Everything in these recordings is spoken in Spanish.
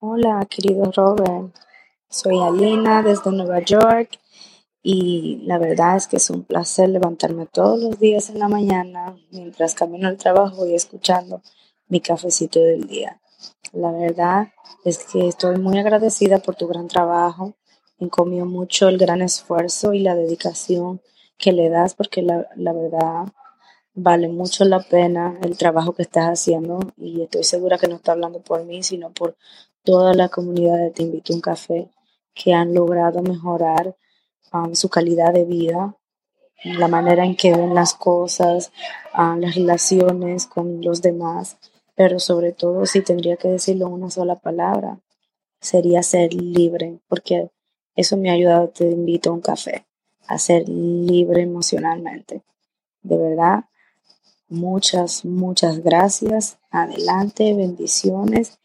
Hola, querido Robert. Soy Alina desde Nueva York y la verdad es que es un placer levantarme todos los días en la mañana mientras camino al trabajo y escuchando mi cafecito del día. La verdad es que estoy muy agradecida por tu gran trabajo. Encomió mucho el gran esfuerzo y la dedicación que le das porque la, la verdad vale mucho la pena el trabajo que estás haciendo y estoy segura que no está hablando por mí, sino por toda la comunidad de Te Invito a un Café que han logrado mejorar um, su calidad de vida, la manera en que ven las cosas, um, las relaciones con los demás, pero sobre todo si tendría que decirlo una sola palabra, sería ser libre, porque eso me ha ayudado, te invito a un café, a ser libre emocionalmente. De verdad, Muchas, muchas gracias. Adelante, bendiciones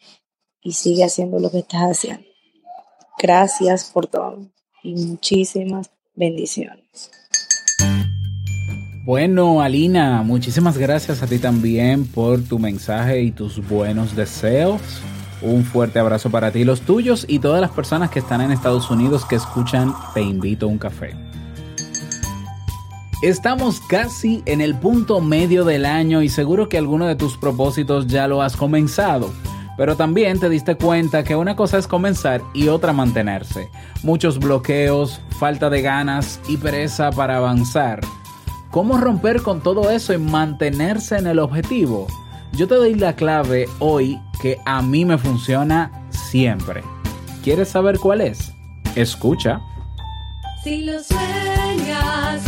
y sigue haciendo lo que estás haciendo. Gracias por todo y muchísimas bendiciones. Bueno, Alina, muchísimas gracias a ti también por tu mensaje y tus buenos deseos. Un fuerte abrazo para ti, los tuyos y todas las personas que están en Estados Unidos que escuchan Te invito a un café. Estamos casi en el punto medio del año y seguro que alguno de tus propósitos ya lo has comenzado. Pero también te diste cuenta que una cosa es comenzar y otra mantenerse. Muchos bloqueos, falta de ganas y pereza para avanzar. ¿Cómo romper con todo eso y mantenerse en el objetivo? Yo te doy la clave hoy que a mí me funciona siempre. ¿Quieres saber cuál es? Escucha. Si lo sueñas,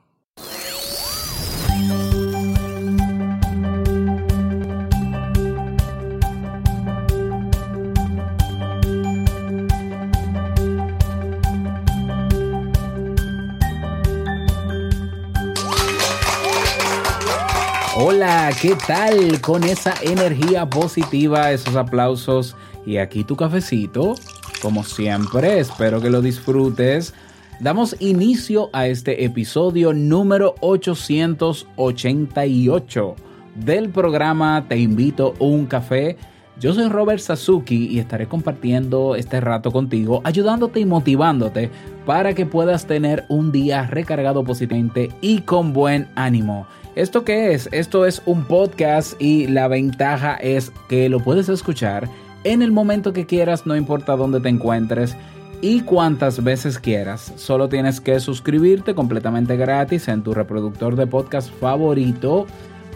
Hola, ¿qué tal? Con esa energía positiva, esos aplausos y aquí tu cafecito. Como siempre, espero que lo disfrutes. Damos inicio a este episodio número 888 del programa Te invito a un café. Yo soy Robert Sasuki y estaré compartiendo este rato contigo, ayudándote y motivándote para que puedas tener un día recargado positivamente y con buen ánimo. ¿Esto qué es? Esto es un podcast y la ventaja es que lo puedes escuchar en el momento que quieras, no importa dónde te encuentres y cuantas veces quieras. Solo tienes que suscribirte completamente gratis en tu reproductor de podcast favorito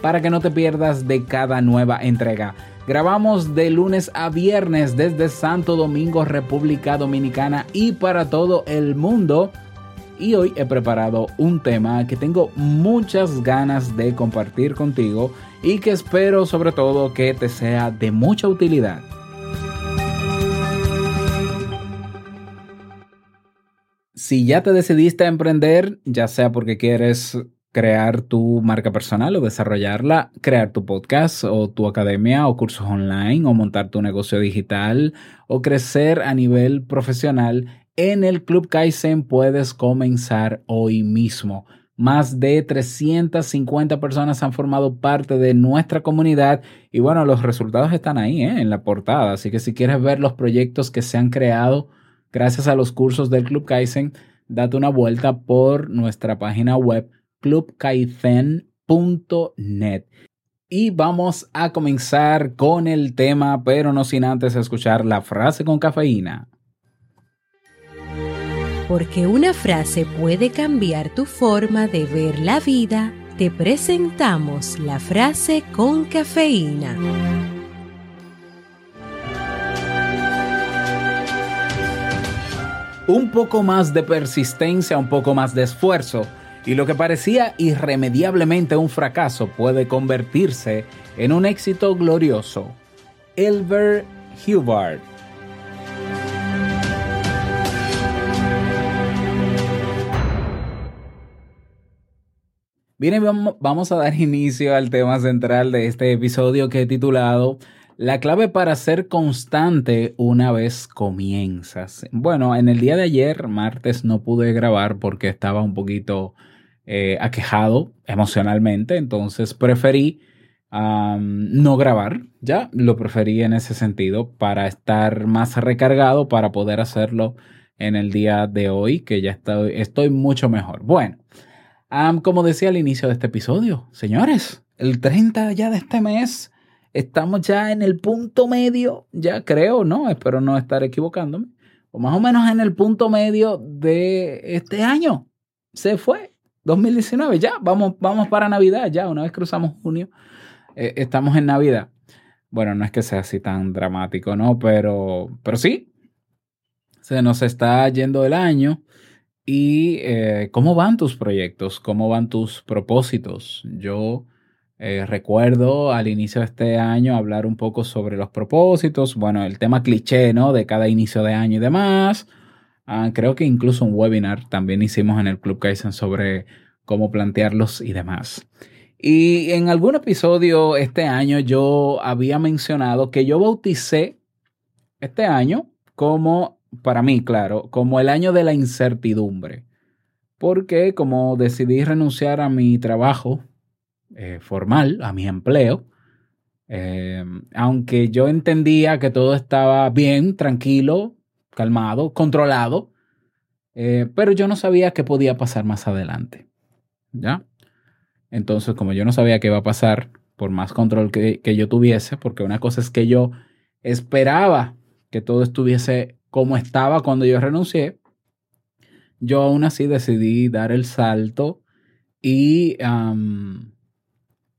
para que no te pierdas de cada nueva entrega. Grabamos de lunes a viernes desde Santo Domingo, República Dominicana y para todo el mundo y hoy he preparado un tema que tengo muchas ganas de compartir contigo y que espero sobre todo que te sea de mucha utilidad. Si ya te decidiste a emprender, ya sea porque quieres crear tu marca personal o desarrollarla, crear tu podcast o tu academia o cursos online o montar tu negocio digital o crecer a nivel profesional, en el Club Kaizen puedes comenzar hoy mismo. Más de 350 personas han formado parte de nuestra comunidad y bueno, los resultados están ahí ¿eh? en la portada. Así que si quieres ver los proyectos que se han creado gracias a los cursos del Club Kaizen, date una vuelta por nuestra página web clubkaizen.net. Y vamos a comenzar con el tema, pero no sin antes escuchar la frase con cafeína. Porque una frase puede cambiar tu forma de ver la vida, te presentamos la frase con cafeína. un poco más de persistencia, un poco más de esfuerzo, y lo que parecía irremediablemente un fracaso puede convertirse en un éxito glorioso. Elver Hubbard Bien, vamos a dar inicio al tema central de este episodio que he titulado La clave para ser constante una vez comienzas. Bueno, en el día de ayer, martes, no pude grabar porque estaba un poquito eh, aquejado emocionalmente, entonces preferí no grabar, ya lo preferí en ese sentido para estar más recargado para poder hacerlo en el día de hoy, que ya estoy, estoy mucho mejor. Bueno como decía al inicio de este episodio, señores, el 30 ya de este mes, estamos ya en el punto medio, ya creo, ¿no? Espero no estar equivocándome, o más o menos en el punto medio de este año. Se fue, 2019, ya, vamos, vamos para Navidad, ya, una vez cruzamos junio, eh, estamos en Navidad. Bueno, no es que sea así tan dramático, ¿no? Pero, pero sí, se nos está yendo el año. ¿Y eh, cómo van tus proyectos? ¿Cómo van tus propósitos? Yo eh, recuerdo al inicio de este año hablar un poco sobre los propósitos, bueno, el tema cliché, ¿no? De cada inicio de año y demás. Ah, creo que incluso un webinar también hicimos en el Club Kaizen sobre cómo plantearlos y demás. Y en algún episodio este año yo había mencionado que yo bauticé este año como para mí, claro, como el año de la incertidumbre. Porque como decidí renunciar a mi trabajo eh, formal, a mi empleo, eh, aunque yo entendía que todo estaba bien, tranquilo, calmado, controlado, eh, pero yo no sabía qué podía pasar más adelante. ¿Ya? Entonces, como yo no sabía qué iba a pasar, por más control que, que yo tuviese, porque una cosa es que yo esperaba que todo estuviese como estaba cuando yo renuncié, yo aún así decidí dar el salto y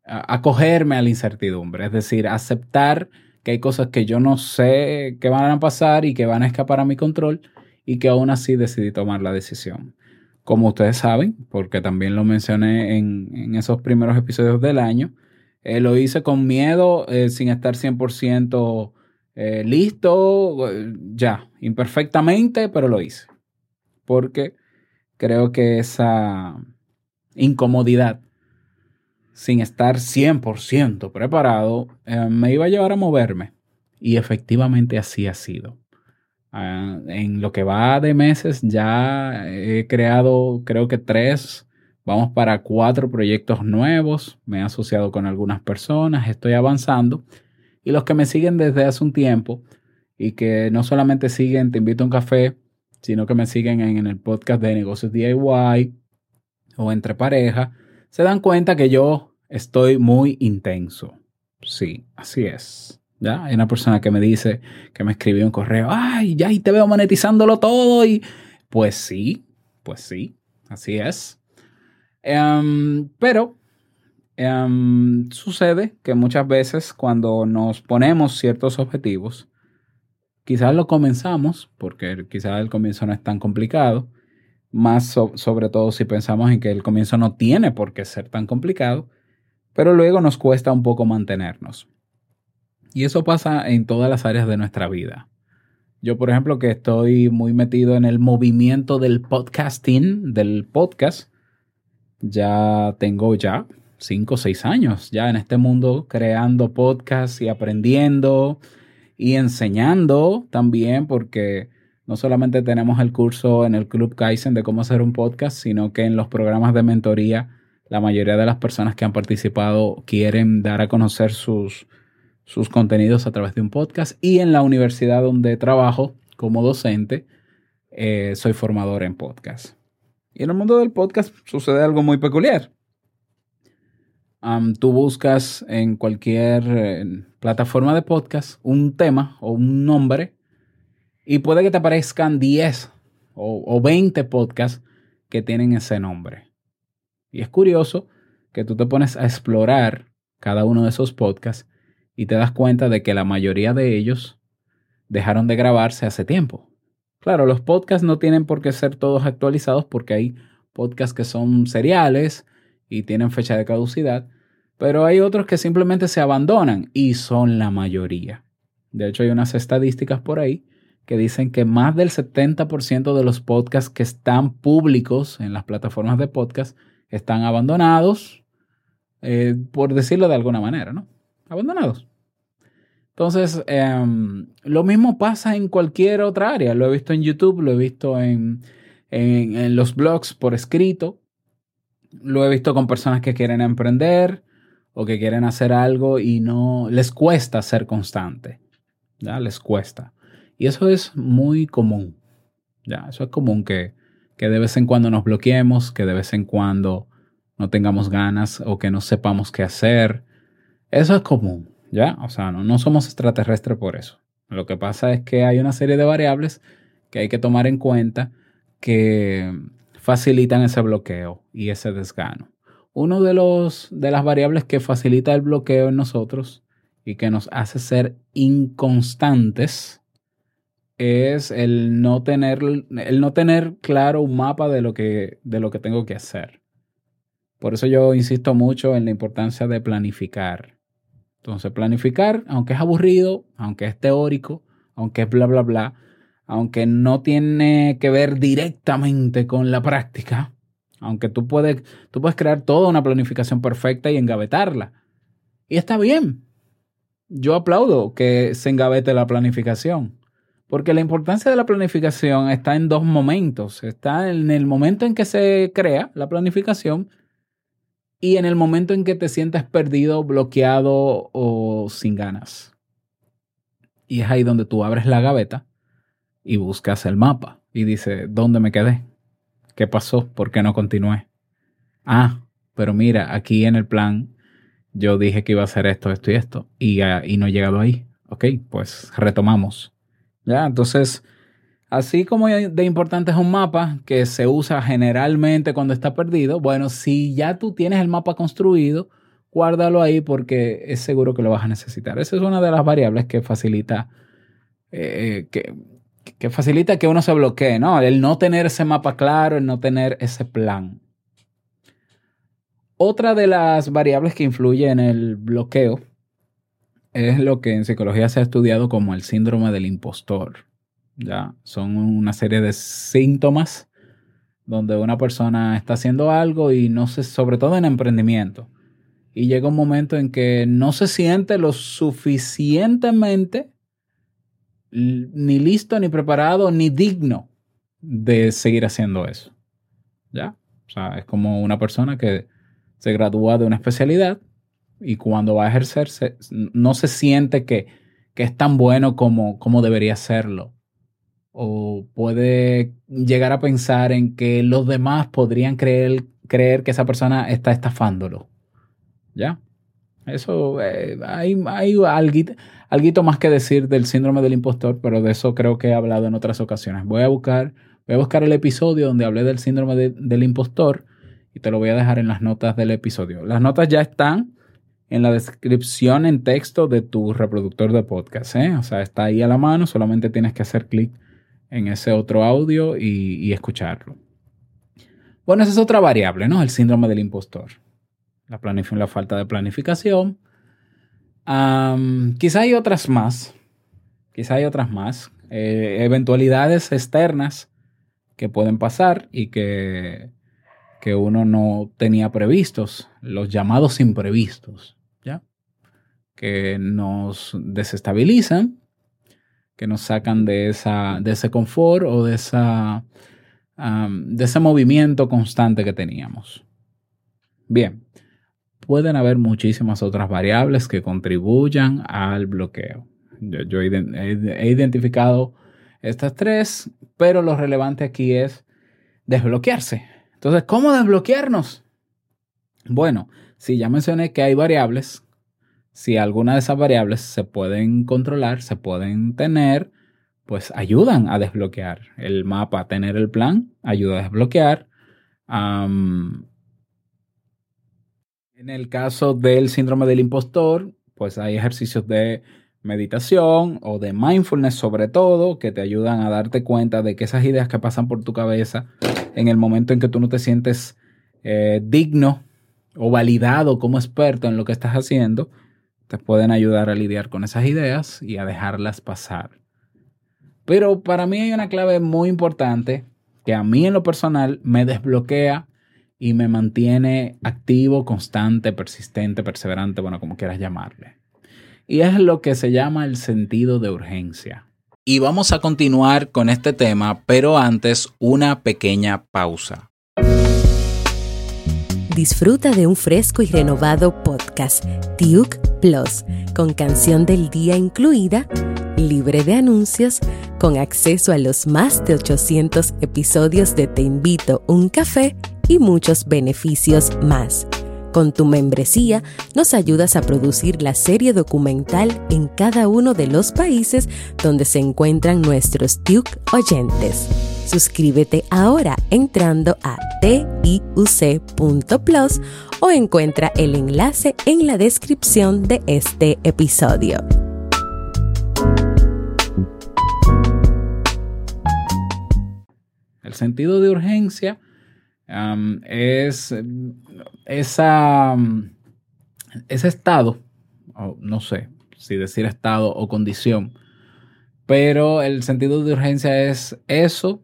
acogerme a la incertidumbre, es decir, aceptar que hay cosas que yo no sé que van a pasar y que van a escapar a mi control y que aún así decidí tomar la decisión. Como ustedes saben, porque también lo mencioné en, esos primeros episodios del año, eh, lo hice con miedo, eh, sin estar 100% eh, listo, ya, imperfectamente, pero lo hice. Porque creo que esa incomodidad, sin estar 100% preparado, eh, me iba a llevar a moverme. Y efectivamente así ha sido. Ah, en lo que va de meses ya he creado creo que tres, vamos para cuatro proyectos nuevos, me he asociado con algunas personas, estoy avanzando y los que me siguen desde hace un tiempo y que no solamente siguen Te invito a un café, sino que me siguen en, el podcast de negocios DIY o entre pareja, se dan cuenta que yo estoy muy intenso. Sí, así es. ¿Ya? Hay una persona que me dice, que me escribió un correo, ay, ya y te veo monetizándolo todo. Y pues sí, pues sí, así es. Em, pero Em, sucede que muchas veces cuando nos ponemos ciertos objetivos, quizás lo comenzamos, porque quizás el comienzo no es tan complicado, más sobre todo si pensamos en que el comienzo no tiene por qué ser tan complicado, pero luego nos cuesta un poco mantenernos. Y eso pasa en todas las áreas de nuestra vida. Yo, por ejemplo, que estoy muy metido en el movimiento del podcasting, del podcast, ya tengo ya cinco o seis años ya en este mundo creando podcasts y aprendiendo y enseñando también porque no solamente tenemos el curso en el Club Kaizen de cómo hacer un podcast, sino que en los programas de mentoría la mayoría de las personas que han participado quieren dar a conocer sus, sus contenidos a través de un podcast y en la universidad donde trabajo como docente eh, soy formador en podcast. Y en el mundo del podcast sucede algo muy peculiar tú buscas en cualquier plataforma de podcast un tema o un nombre y puede que te aparezcan 10 o, o 20 podcasts que tienen ese nombre. Y es curioso que tú te pones a explorar cada uno de esos podcasts y te das cuenta de que la mayoría de ellos dejaron de grabarse hace tiempo. Claro, los podcasts no tienen por qué ser todos actualizados porque hay podcasts que son seriales y tienen fecha de caducidad, pero hay otros que simplemente se abandonan y son la mayoría. De hecho, hay unas estadísticas por ahí que dicen que más del 70% de los podcasts que están públicos en las plataformas de podcast están abandonados, eh, por decirlo de alguna manera, ¿no? Abandonados. Entonces, em, lo mismo pasa en cualquier otra área. Lo he visto en YouTube, lo he visto en, en, los blogs por escrito, lo he visto con personas que quieren emprender o que quieren hacer algo y no les cuesta ser constante. ¿ya? Les cuesta. Y eso es muy común. ¿ya? Eso es común que, que de vez en cuando nos bloqueemos, que de vez en cuando no tengamos ganas o que no sepamos qué hacer. Eso es común. ¿ya? O sea, no, somos extraterrestres por eso. Lo que pasa es que hay una serie de variables que hay que tomar en cuenta que facilitan ese bloqueo y ese desgano. Uno de los de las variables que facilita el bloqueo en nosotros y que nos hace ser inconstantes es el no tener el no tener claro un mapa de lo que de lo que tengo que hacer. Por eso yo insisto mucho en la importancia de planificar. Entonces, planificar, aunque es aburrido, aunque es teórico, aunque es bla, bla, bla, aunque no tiene que ver directamente con la práctica, aunque tú puedes, tú puedes crear toda una planificación perfecta y engavetarla. Y está bien. Yo aplaudo que se engavete la planificación. Porque la importancia de la planificación está en dos momentos. Está en el momento en que se crea la planificación y en el momento en que te sientas perdido, bloqueado o sin ganas. Y es ahí donde tú abres la gaveta y buscas el mapa y dices, ¿dónde me quedé? ¿Qué pasó? ¿Por qué no continué? Ah, pero mira, aquí en el plan yo dije que iba a hacer esto, esto y esto y, ah, no he llegado ahí. Ok, pues retomamos. Ya, entonces Así como de importante es un mapa que se usa generalmente cuando está perdido, bueno, si ya tú tienes el mapa construido, guárdalo ahí porque es seguro que lo vas a necesitar. Esa es una de las variables que facilita, eh, que, que facilita que uno se bloquee, ¿no? El no tener ese mapa claro, el no tener ese plan. Otra de las variables que influye en el bloqueo es lo que en psicología se ha estudiado como el síndrome del impostor. ¿ya? Son una serie de síntomas donde una persona está haciendo algo y no se, sobre todo en emprendimiento, y llega un momento en que no se siente lo suficientemente ni listo, ni preparado, ni digno de seguir haciendo eso. ¿Ya? O sea, es como una persona que se gradúa de una especialidad y cuando va a ejercer no se siente que, que es tan bueno como, como debería serlo o puede llegar a pensar en que los demás podrían creer, creer que esa persona está estafándolo. ¿Ya? Eso, eh, hay, hay algo, más que decir del síndrome del impostor, pero de eso creo que he hablado en otras ocasiones. Voy a buscar, voy a buscar el episodio donde hablé del síndrome del impostor y te lo voy a dejar en las notas del episodio. Las notas ya están en la descripción en texto de tu reproductor de podcast. ¿eh? O sea, está ahí a la mano, solamente tienes que hacer clic en ese otro audio y, escucharlo. Bueno, esa es otra variable, ¿no? El síndrome del impostor. La, la falta de planificación. quizá hay otras más. Quizá hay otras más. Eh, eventualidades externas que pueden pasar y que, que uno no tenía previstos. Los llamados imprevistos, ¿ya? Que nos desestabilizan que nos sacan de, esa, de ese confort o de, esa, de ese movimiento constante que teníamos. Bien, pueden haber muchísimas otras variables que contribuyan al bloqueo. Yo, he, identificado estas tres, pero lo relevante aquí es desbloquearse. Entonces, ¿cómo desbloquearnos? Bueno, si ya mencioné que hay variables si alguna de esas variables se pueden controlar, se pueden tener, pues ayudan a desbloquear el mapa, tener el plan, ayuda a desbloquear. En el caso del síndrome del impostor, pues hay ejercicios de meditación o de mindfulness sobre todo, que te ayudan a darte cuenta de que esas ideas que pasan por tu cabeza en el momento en que tú no te sientes eh, digno o validado como experto en lo que estás haciendo, te pueden ayudar a lidiar con esas ideas y a dejarlas pasar. Pero para mí hay una clave muy importante que a mí en lo personal me desbloquea y me mantiene activo, constante, persistente, perseverante, bueno, como quieras llamarle. Y es lo que se llama el sentido de urgencia. Y vamos a continuar con este tema, pero antes una pequeña pausa. Disfruta de un fresco y renovado podcast, Duke Plus, con canción del día incluida, libre de anuncios, con acceso a los más de 800 episodios de Te invito un café y muchos beneficios más. Con tu membresía nos ayudas a producir la serie documental en cada uno de los países donde se encuentran nuestros Duke oyentes. Suscríbete ahora entrando a tiuc.plus o encuentra el enlace en la descripción de este episodio. El sentido de urgencia es esa, ese estado, no sé si decir estado o condición, pero el sentido de urgencia es eso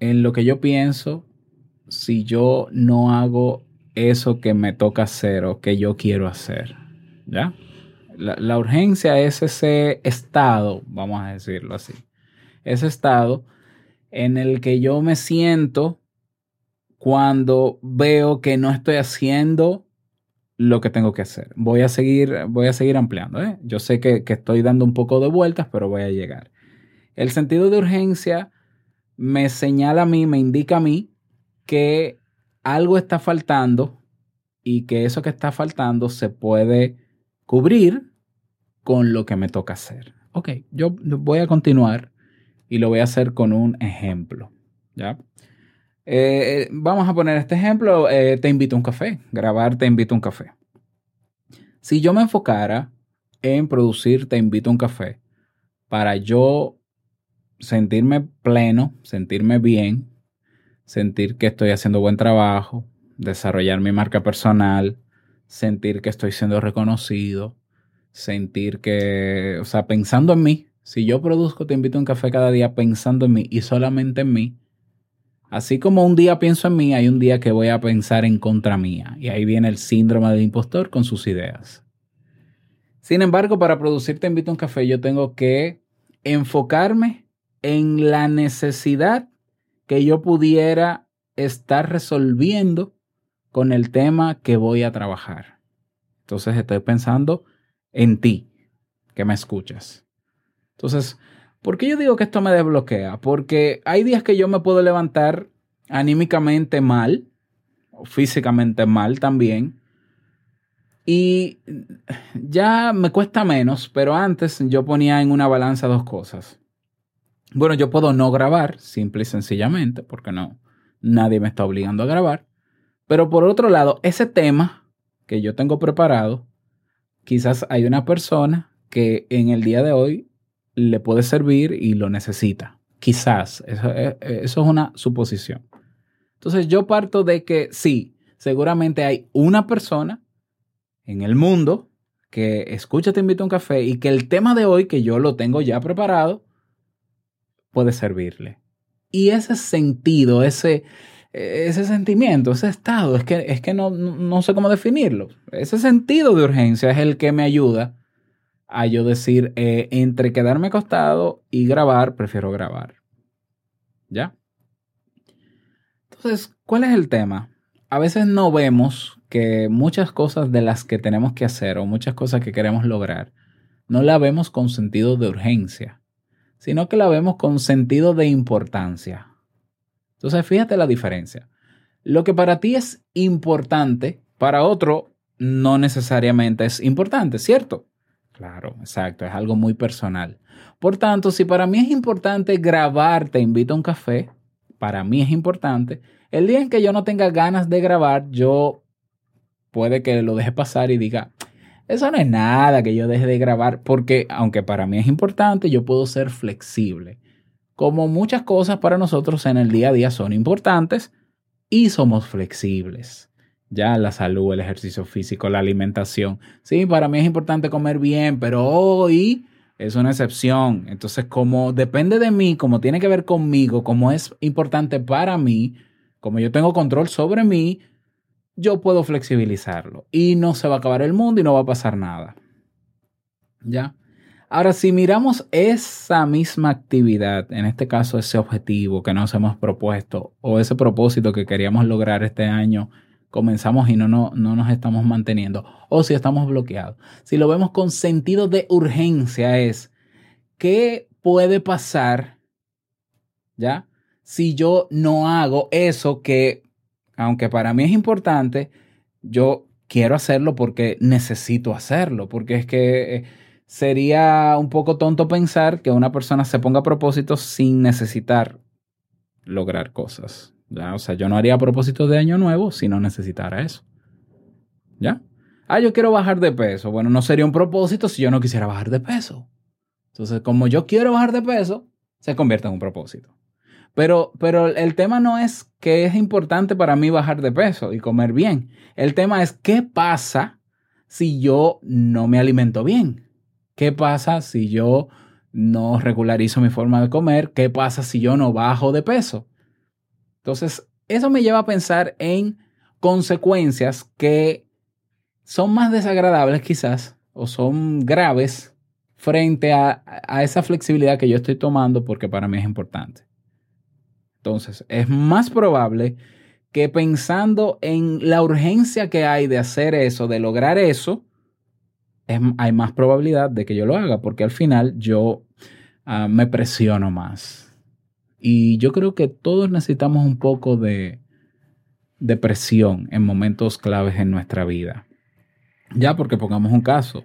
en lo que yo pienso si yo no hago eso que me toca hacer o que yo quiero hacer. ¿Ya? La, la, urgencia es ese estado, vamos a decirlo así. Ese estado en el que yo me siento cuando veo que no estoy haciendo lo que tengo que hacer. Voy a seguir, voy a seguir ampliando. ¿eh? Yo sé que, que estoy dando un poco de vueltas, pero voy a llegar. El sentido de urgencia me señala a mí, me indica a mí que algo está faltando y que eso que está faltando se puede cubrir con lo que me toca hacer. Ok, yo voy a continuar y lo voy a hacer con un ejemplo. ¿ya? Eh, vamos a poner este ejemplo, eh, te invito a un café, grabar te invito a un café. Si yo me enfocara en producir te invito a un café para yo sentirme pleno, sentirme bien, sentir que estoy haciendo buen trabajo, desarrollar mi marca personal, sentir que estoy siendo reconocido, sentir que, o sea, pensando en mí, si yo produzco Te invito a un café cada día pensando en mí y solamente en mí, así como un día pienso en mí, hay un día que voy a pensar en contra mía. Y ahí viene el síndrome del impostor con sus ideas. Sin embargo, para producir Te invito a un café, yo tengo que enfocarme en la necesidad que yo pudiera estar resolviendo con el tema que voy a trabajar. Entonces estoy pensando en ti, que me escuchas. Entonces, ¿por qué yo digo que esto me desbloquea? Porque hay días que yo me puedo levantar anímicamente mal, o físicamente mal también, y ya me cuesta menos, pero antes yo ponía en una balanza dos cosas. Bueno, yo puedo no grabar, simple y sencillamente, porque no, nadie me está obligando a grabar. Pero por otro lado, ese tema que yo tengo preparado, quizás hay una persona que en el día de hoy le puede servir y lo necesita. Quizás, eso, eh, eso, es una suposición. Entonces yo parto de que sí, seguramente hay una persona en el mundo que escucha Te invito a un café y que el tema de hoy, que yo lo tengo ya preparado, puede servirle. Y ese sentido, ese, ese sentimiento, ese estado, es que, es que no, no sé cómo definirlo. Ese sentido de urgencia es el que me ayuda a yo decir, eh, entre quedarme acostado y grabar, prefiero grabar. ¿Ya? Entonces, ¿cuál es el tema? A veces no vemos que muchas cosas de las que tenemos que hacer o muchas cosas que queremos lograr, no la vemos con sentido de urgencia, sino que la vemos con sentido de importancia. Entonces, fíjate la diferencia. Lo que para ti es importante, para otro no necesariamente es importante, ¿cierto? Claro, exacto, es algo muy personal. Por tanto, si para mí es importante grabar, te invito a un café, para mí es importante, el día en que yo no tenga ganas de grabar, yo puede que lo deje pasar y diga, Eso no es nada que yo deje de grabar, porque aunque para mí es importante, yo puedo ser flexible. Como muchas cosas para nosotros en el día a día son importantes y somos flexibles. Ya la salud, el ejercicio físico, la alimentación. Sí, para mí es importante comer bien, pero hoy es una excepción. Entonces, como depende de mí, como tiene que ver conmigo, como es importante para mí, como yo tengo control sobre mí, yo puedo flexibilizarlo y no se va a acabar el mundo y no va a pasar nada. ¿Ya? Ahora, si miramos esa misma actividad, en este caso ese objetivo que nos hemos propuesto o ese propósito que queríamos lograr este año, comenzamos y no, no, no nos estamos manteniendo o si estamos bloqueados. Si lo vemos con sentido de urgencia es, ¿qué puede pasar? ¿Ya? Si yo no hago eso que aunque para mí es importante, yo quiero hacerlo porque necesito hacerlo, porque es que eh, sería un poco tonto pensar que una persona se ponga propósitos sin necesitar lograr cosas. O sea, yo no haría propósitos de año nuevo si no necesitara eso. ¿Ya? Ah, yo quiero bajar de peso. Bueno, no sería un propósito si yo no quisiera bajar de peso. Entonces, como yo quiero bajar de peso, se convierte en un propósito. Pero, pero el tema no es que es importante para mí bajar de peso y comer bien. El tema es qué pasa si yo no me alimento bien. ¿Qué pasa si yo no regularizo mi forma de comer? ¿Qué pasa si yo no bajo de peso? Entonces, eso me lleva a pensar en consecuencias que son más desagradables quizás o son graves frente a, a esa flexibilidad que yo estoy tomando porque para mí es importante. Entonces, es más probable que pensando en la urgencia que hay de hacer eso, de lograr eso, hay más probabilidad de que yo lo haga, porque al final yo ah, me presiono más. Y yo creo que todos necesitamos un poco de, de presión en momentos claves en nuestra vida. Ya porque pongamos un caso,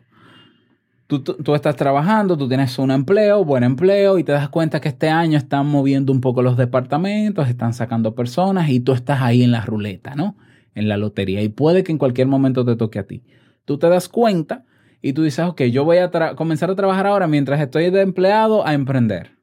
Tú, estás trabajando, tú tienes un empleo, buen empleo, y te das cuenta que este año están moviendo un poco los departamentos, están sacando personas y tú estás ahí en la ruleta, ¿no? En la lotería. Y puede que en cualquier momento te toque a ti. Tú te das cuenta y tú dices, ok, yo voy a comenzar a trabajar ahora mientras estoy de empleado a emprender.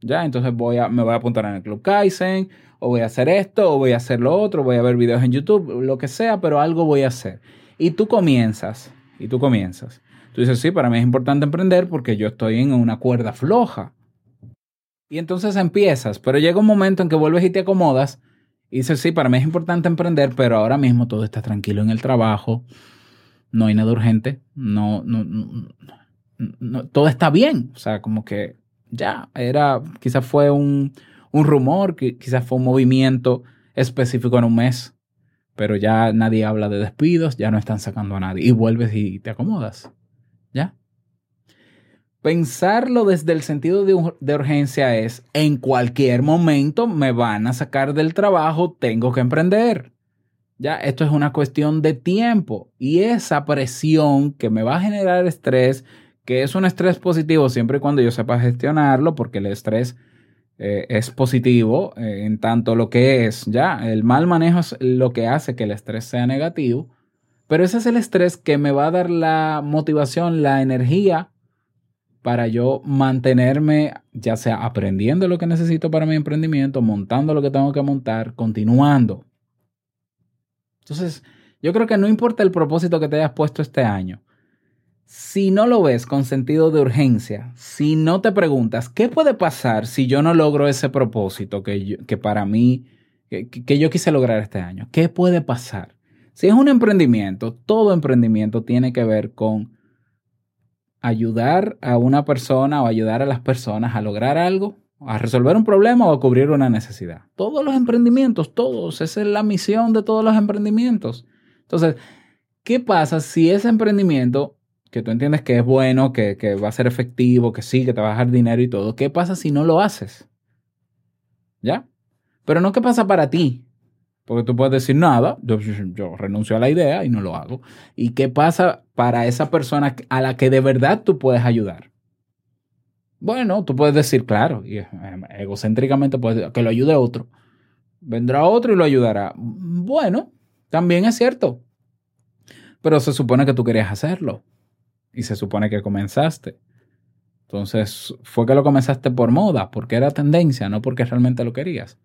Ya, entonces voy a, me voy a apuntar en el Club Kaizen, o voy a hacer esto, o voy a hacer lo otro, voy a ver videos en YouTube, lo que sea, pero algo voy a hacer. Y tú comienzas, y tú comienzas. Tú dices, sí, para mí es importante emprender porque yo estoy en una cuerda floja. Y entonces empiezas, pero llega un momento en que vuelves y te acomodas y dices, sí, para mí es importante emprender, pero ahora mismo todo está tranquilo en el trabajo, no hay nada urgente, no, no, no, todo está bien. O sea, como que ya, era, quizás fue un, un rumor, quizás fue un movimiento específico en un mes, pero ya nadie habla de despidos, ya no están sacando a nadie y vuelves y te acomodas. ¿Ya? Pensarlo desde el sentido de, de, urgencia es, en cualquier momento me van a sacar del trabajo, tengo que emprender. Ya, esto es una cuestión de tiempo y esa presión que me va a generar estrés, que es un estrés positivo siempre y cuando yo sepa gestionarlo, porque el estrés eh, es positivo eh, en tanto lo que es, ya, el mal manejo es lo que hace que el estrés sea negativo pero ese es el estrés que me va a dar la motivación, la energía para yo mantenerme, ya sea aprendiendo lo que necesito para mi emprendimiento, montando lo que tengo que montar, continuando. Entonces, yo creo que no importa el propósito que te hayas puesto este año. Si no lo ves con sentido de urgencia, si no te preguntas, ¿qué puede pasar si yo no logro ese propósito que, que para mí, que yo quise lograr este año? ¿Qué puede pasar? Si es un emprendimiento, todo emprendimiento tiene que ver con ayudar a una persona o ayudar a las personas a lograr algo, a resolver un problema o a cubrir una necesidad. Todos los emprendimientos, todos, esa es la misión de todos los emprendimientos. Entonces, ¿qué pasa si ese emprendimiento, que tú entiendes que es bueno, que, que va a ser efectivo, que sí, que te va a dejar dinero y todo, qué pasa si no lo haces? ¿Ya? Pero no qué pasa para ti, porque tú puedes decir nada, yo, renuncio a la idea y no lo hago. ¿Y qué pasa para esa persona a la que de verdad tú puedes ayudar? Bueno, tú puedes decir, claro, em, egocéntricamente puedes decir, que lo ayude otro. Vendrá otro y lo ayudará. Bueno, también es cierto. pero se supone que tú querías hacerlo y se supone que comenzaste. Entonces, fue que lo comenzaste por moda, porque era tendencia, no porque realmente lo querías.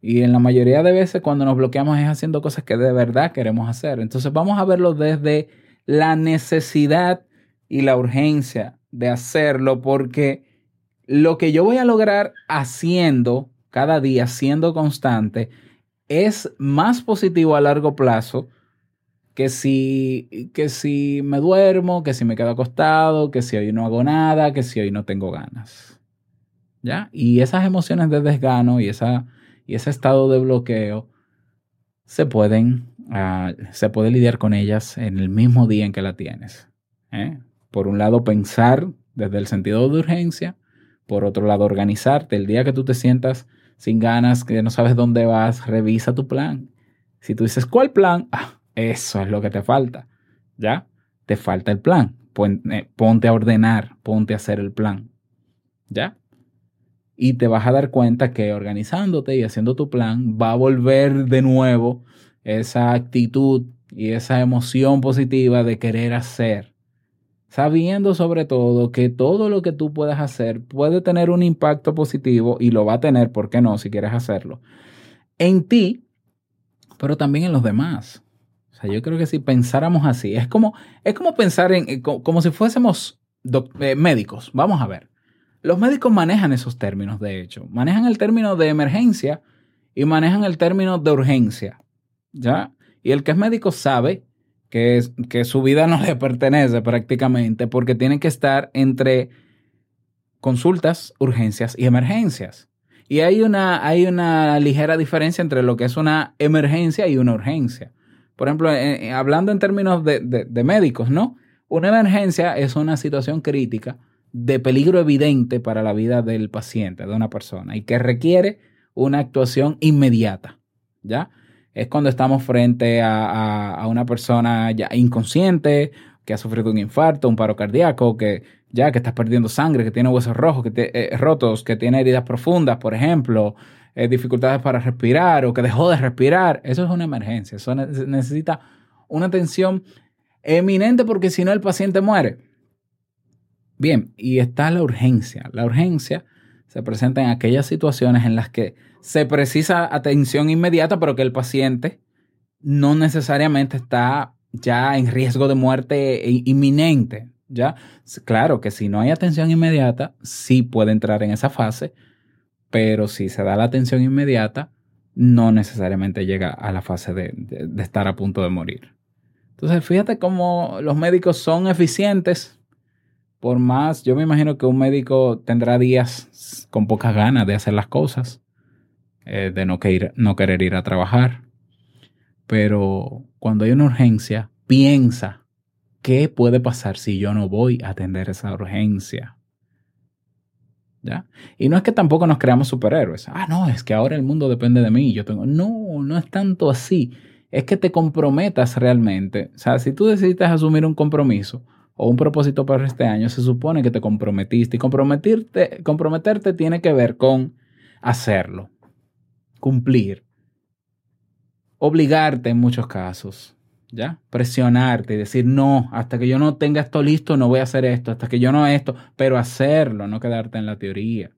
Y en la mayoría de veces cuando nos bloqueamos es haciendo cosas que de verdad queremos hacer. Entonces, vamos a verlo desde la necesidad y la urgencia de hacerlo, porque lo que yo voy a lograr haciendo cada día, siendo constante, es más positivo a largo plazo que si, que si me duermo, que si me quedo acostado, que si hoy no hago nada, que si hoy no tengo ganas. ¿Ya? Y esas emociones de desgano y, esa, y ese estado de bloqueo se pueden, uh, se puede lidiar con ellas en el mismo día en que la tienes. ¿eh? Por un lado, pensar desde el sentido de urgencia. Por otro lado, organizarte. El día que tú te sientas sin ganas, que no sabes dónde vas, revisa tu plan. Si tú dices, ¿cuál plan? Ah, eso es lo que te falta. ¿Ya? Te falta el plan. Eh, ponte a ordenar, ponte a hacer el plan. ¿Ya? Y te vas a dar cuenta que organizándote y haciendo tu plan va a volver de nuevo esa actitud y esa emoción positiva de querer hacer. Sabiendo sobre todo que todo lo que tú puedas hacer puede tener un impacto positivo y lo va a tener, ¿por qué no? Si quieres hacerlo. En ti, pero también en los demás yo creo que si pensáramos así, es como, es como pensar en, eh, como si fuésemos eh, médicos. Vamos a ver. Los médicos manejan esos términos, de hecho. Manejan el término de emergencia y manejan el término de urgencia. ¿Ya? Y el que es médico sabe que, que su vida no le pertenece prácticamente porque tiene que estar entre consultas, urgencias y emergencias. Y hay una, hay una ligera diferencia entre lo que es una emergencia y una urgencia. Por ejemplo, eh, eh, hablando en términos de, médicos, ¿no? Una emergencia es una situación crítica de peligro evidente para la vida del paciente, de una persona, y que requiere una actuación inmediata, ¿ya? Es cuando estamos frente a, una persona ya inconsciente, que ha sufrido un infarto, un paro cardíaco, que ya que está perdiendo sangre, que tiene huesos rojos, que eh, rotos, que tiene heridas profundas, por ejemplo, eh, dificultades para respirar o que dejó de respirar, eso es una emergencia. Eso necesita una atención eminente porque si no el paciente muere. Bien, y está la urgencia. La urgencia se presenta en aquellas situaciones en las que se precisa atención inmediata, pero que el paciente no necesariamente está ya en riesgo de muerte inminente. ¿ya? Claro que si no hay atención inmediata, sí puede entrar en esa fase, pero si se da la atención inmediata, no necesariamente llega a la fase de, estar a punto de morir. Entonces, fíjate cómo los médicos son eficientes. Por más, yo me imagino que un médico tendrá días con pocas ganas de hacer las cosas, eh, de no, no querer ir a trabajar. Pero cuando hay una urgencia, piensa, ¿qué puede pasar si yo no voy a atender esa urgencia? Y no es que tampoco nos creamos superhéroes. Ah, no, es que ahora el mundo depende de mí. Yo tengo. No, no es tanto así. Es que te comprometas realmente. O sea, si tú decidiste asumir un compromiso o un propósito para este año, se supone que te comprometiste. Y comprometerte, comprometerte tiene que ver con hacerlo, cumplir, obligarte en muchos casos. ¿Ya? Presionarte y decir, no, hasta que yo no tenga esto listo, no voy a hacer esto, hasta que yo no esto, pero hacerlo, no quedarte en la teoría.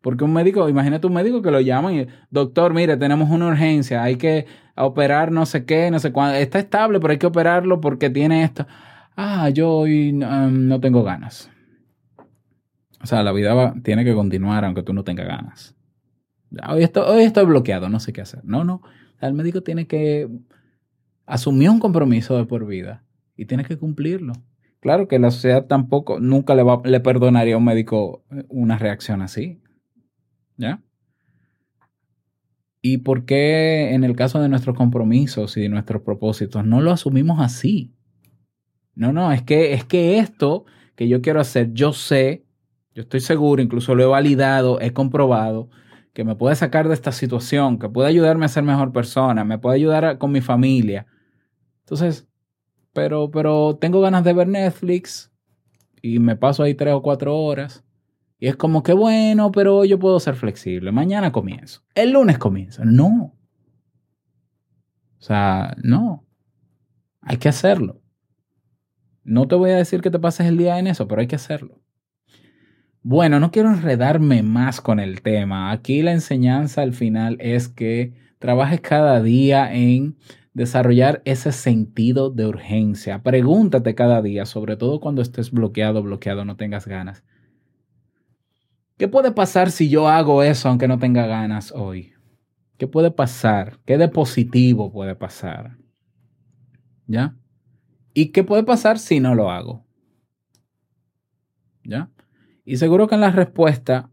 Porque un médico, imagínate un médico que lo llaman y, doctor, mire, tenemos una urgencia, hay que operar no sé qué, no sé cuándo, está estable, pero hay que operarlo porque tiene esto. Ah, yo hoy um, no tengo ganas. O sea, la vida tiene que continuar aunque tú no tengas ganas. Hoy estoy, hoy estoy bloqueado, no sé qué hacer. No, no. El médico tiene que asumió un compromiso de por vida y tiene que cumplirlo. Claro que la sociedad tampoco, nunca le, va, le perdonaría a un médico eh, una reacción así. ¿Ya? ¿Y por qué en el caso de nuestros compromisos y de nuestros propósitos no lo asumimos así? No, no, es que, es que esto que yo quiero hacer, yo sé, yo estoy seguro, incluso lo he validado, he comprobado, que me puede sacar de esta situación, que puede ayudarme a ser mejor persona, me puede ayudar con mi familia, entonces, pero, pero tengo ganas de ver Netflix y me paso ahí tres o cuatro horas. Y es como que bueno, pero yo puedo ser flexible. Mañana comienzo. El lunes comienzo. No. O sea, no. Hay que hacerlo. No te voy a decir que te pases el día en eso, pero hay que hacerlo. Bueno, no quiero enredarme más con el tema. Aquí la enseñanza al final es que trabajes cada día en desarrollar ese sentido de urgencia. Pregúntate cada día, sobre todo cuando estés bloqueado, bloqueado, no tengas ganas. ¿Qué puede pasar si yo hago eso aunque no tenga ganas hoy? ¿Qué puede pasar? ¿Qué de positivo puede pasar? ¿Ya? ¿Y qué puede pasar si no lo hago? ¿Ya? Y seguro que en la respuesta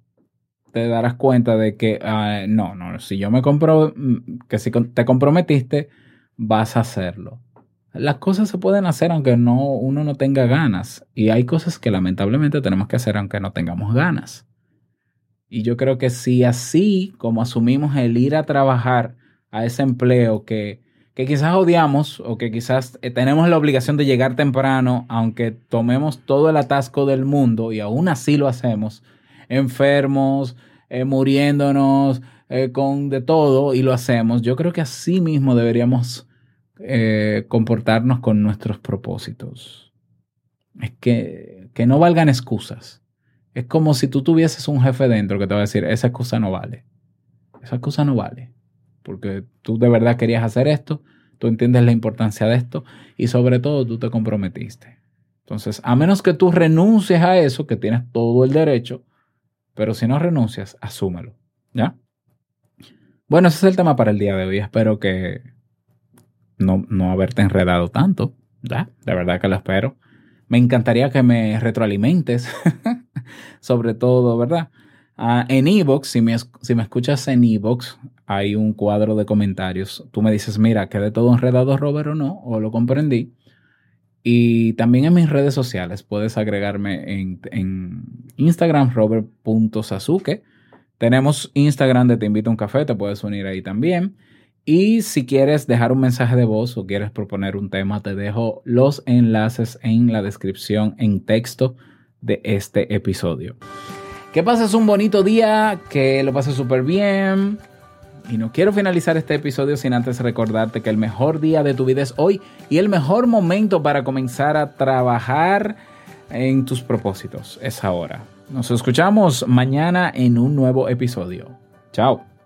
te darás cuenta de que ah, no, no, si yo me compro, mm, que si te comprometiste, vas a hacerlo. Las cosas se pueden hacer aunque no, uno no tenga ganas. Y hay cosas que lamentablemente tenemos que hacer aunque no tengamos ganas. Y yo creo que si así como asumimos el ir a trabajar a ese empleo que, que quizás odiamos o que quizás eh, tenemos la obligación de llegar temprano, aunque tomemos todo el atasco del mundo y aún así lo hacemos, enfermos, eh, muriéndonos, eh, con de todo y lo hacemos, yo creo que así mismo deberíamos comportarnos con nuestros propósitos. Es que, que no valgan excusas. Es como si tú tuvieses un jefe dentro que te va a decir, esa excusa no vale. Esa excusa no vale. Porque tú de verdad querías hacer esto, tú entiendes la importancia de esto y sobre todo tú te comprometiste. Entonces, a menos que tú renuncies a eso, que tienes todo el derecho, pero si no renuncias, asúmelo. ¿Ya? Bueno, ese es el tema para el día de hoy. Espero que no, no haberte enredado tanto. ¿Ya? De verdad que lo espero. Me encantaría que me retroalimentes, sobre todo, ¿verdad? Ah, en Evox, si me, si me escuchas en Evox, hay un cuadro de comentarios. Tú me dices, mira, ¿quedé todo enredado, Robert, o no? O lo comprendí. Y también en mis redes sociales puedes agregarme en, en Instagram, robert.sasuke. Tenemos Instagram de Te Invito a un Café, te puedes unir ahí también. Y si quieres dejar un mensaje de voz o quieres proponer un tema, te dejo los enlaces en la descripción en texto de este episodio. Que pases un bonito día, que lo pases súper bien. Y no quiero finalizar este episodio sin antes recordarte que el mejor día de tu vida es hoy y el mejor momento para comenzar a trabajar en tus propósitos es ahora. Nos escuchamos mañana en un nuevo episodio. Chao.